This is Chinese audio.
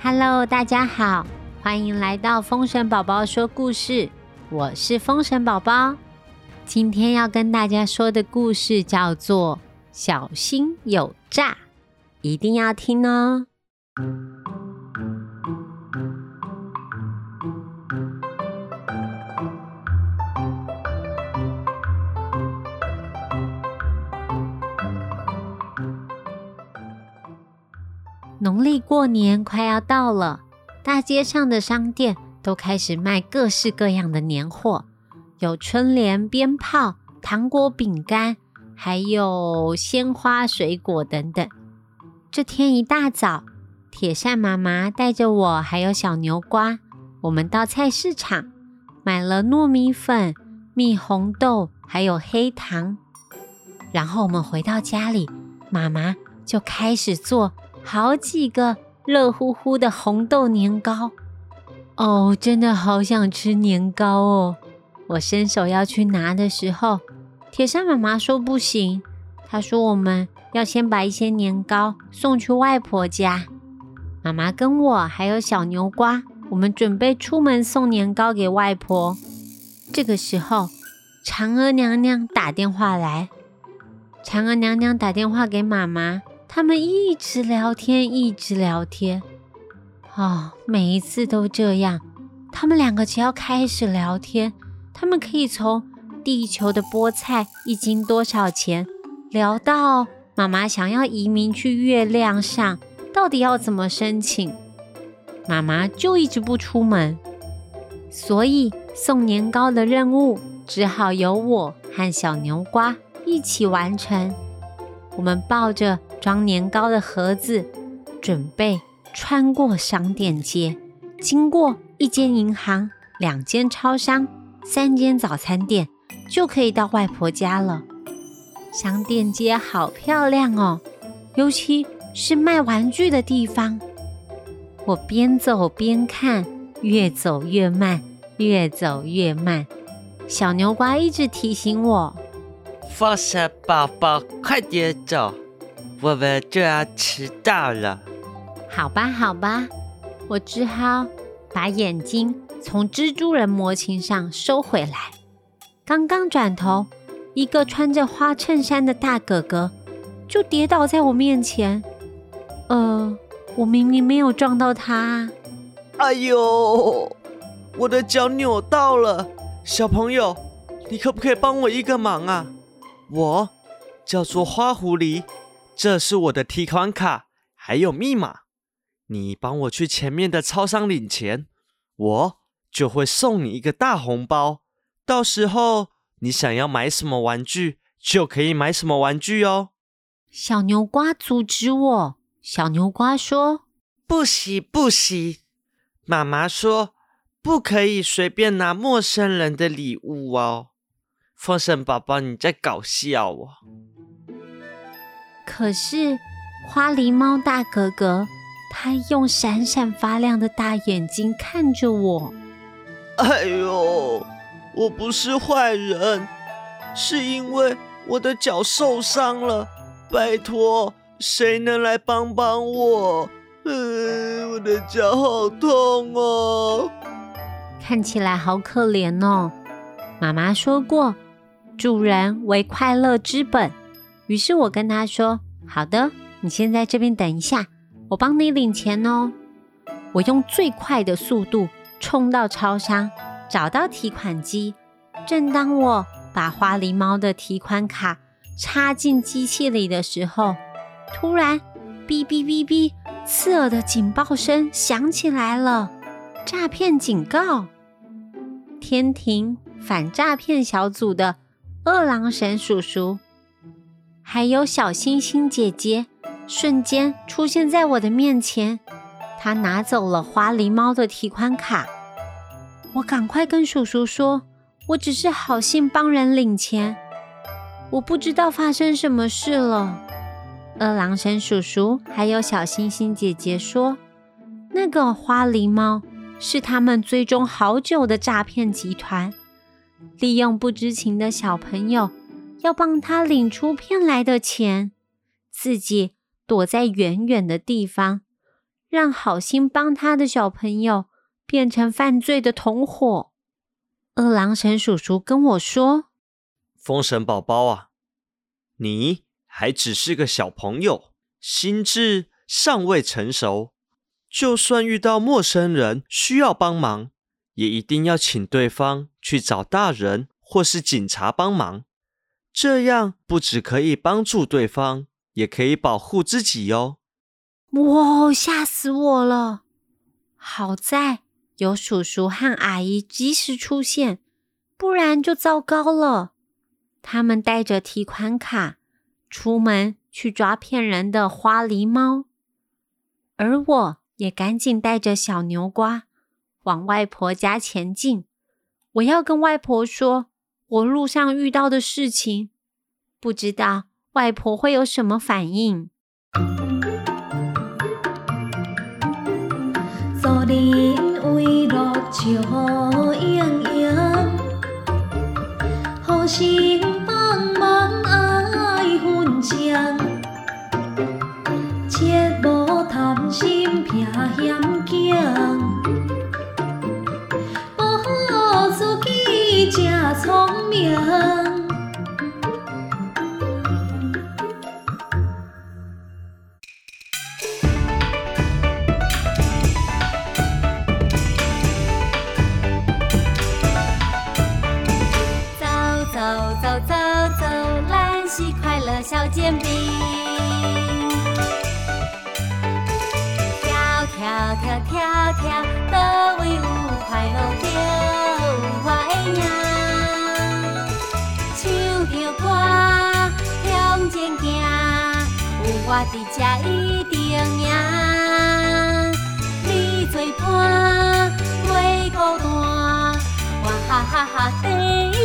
Hello，大家好，欢迎来到风神宝宝说故事。我是风神宝宝，今天要跟大家说的故事叫做《小心有诈》，一定要听哦。农历过年快要到了，大街上的商店都开始卖各式各样的年货，有春联、鞭炮、糖果、饼干，还有鲜花、水果等等。这天一大早，铁扇妈妈带着我还有小牛瓜，我们到菜市场买了糯米粉、蜜红豆，还有黑糖。然后我们回到家里，妈妈就开始做。好几个热乎乎的红豆年糕哦，真的好想吃年糕哦！我伸手要去拿的时候，铁扇妈妈说不行。她说我们要先把一些年糕送去外婆家。妈妈跟我还有小牛瓜，我们准备出门送年糕给外婆。这个时候，嫦娥娘娘打电话来，嫦娥娘娘打电话给妈妈。他们一直聊天，一直聊天，哦，每一次都这样。他们两个只要开始聊天，他们可以从地球的菠菜一斤多少钱，聊到妈妈想要移民去月亮上，到底要怎么申请？妈妈就一直不出门，所以送年糕的任务只好由我和小牛瓜一起完成。我们抱着。装年糕的盒子，准备穿过商店街，经过一间银行、两间超商、三间早餐店，就可以到外婆家了。商店街好漂亮哦，尤其是卖玩具的地方。我边走边看，越走越慢，越走越慢。小牛瓜一直提醒我：“放下宝宝，快点走。”我们就要迟到了。好吧，好吧，我只好把眼睛从蜘蛛人模型上收回来。刚刚转头，一个穿着花衬衫的大哥哥就跌倒在我面前。呃，我明明没有撞到他。哎呦，我的脚扭到了。小朋友，你可不可以帮我一个忙啊？我叫做花狐狸。这是我的提款卡，还有密码。你帮我去前面的超商领钱，我就会送你一个大红包。到时候你想要买什么玩具，就可以买什么玩具哦。小牛瓜阻止我。小牛瓜说：“不行，不行！妈妈说不可以随便拿陌生人的礼物哦。”风神宝宝，你在搞笑哦。可是，花狸猫大哥哥，他用闪闪发亮的大眼睛看着我。哎呦，我不是坏人，是因为我的脚受伤了。拜托，谁能来帮帮我？嗯，我的脚好痛哦。看起来好可怜哦。妈妈说过，助人为快乐之本。于是我跟他说：“好的，你先在这边等一下，我帮你领钱哦。”我用最快的速度冲到超商，找到提款机。正当我把花狸猫的提款卡插进机器里的时候，突然哔哔哔哔，刺耳的警报声响起来了！诈骗警告！天庭反诈骗小组的二郎神叔叔。还有小星星姐姐瞬间出现在我的面前，她拿走了花狸猫的提款卡。我赶快跟叔叔说：“我只是好心帮人领钱，我不知道发生什么事了。”二郎神叔叔还有小星星姐姐说：“那个花狸猫是他们追踪好久的诈骗集团，利用不知情的小朋友。”要帮他领出骗来的钱，自己躲在远远的地方，让好心帮他的小朋友变成犯罪的同伙。二郎神叔叔跟我说：“风神宝宝啊，你还只是个小朋友，心智尚未成熟，就算遇到陌生人需要帮忙，也一定要请对方去找大人或是警察帮忙。这样不只可以帮助对方，也可以保护自己哟。”哇！吓死我了！好在有叔叔和阿姨及时出现，不然就糟糕了。他们带着提款卡出门去抓骗人的花狸猫，而我也赶紧带着小牛瓜往外婆家前进。我要跟外婆说我路上遇到的事情，不知道外婆会有什么反应。做人为乐笑盈盈，好心几快乐小煎饼，跳跳跳跳跳，倒位有快乐着我的影。唱着歌向前行，有我伫这一定赢。你做伴，袂孤单，我哈哈哈第一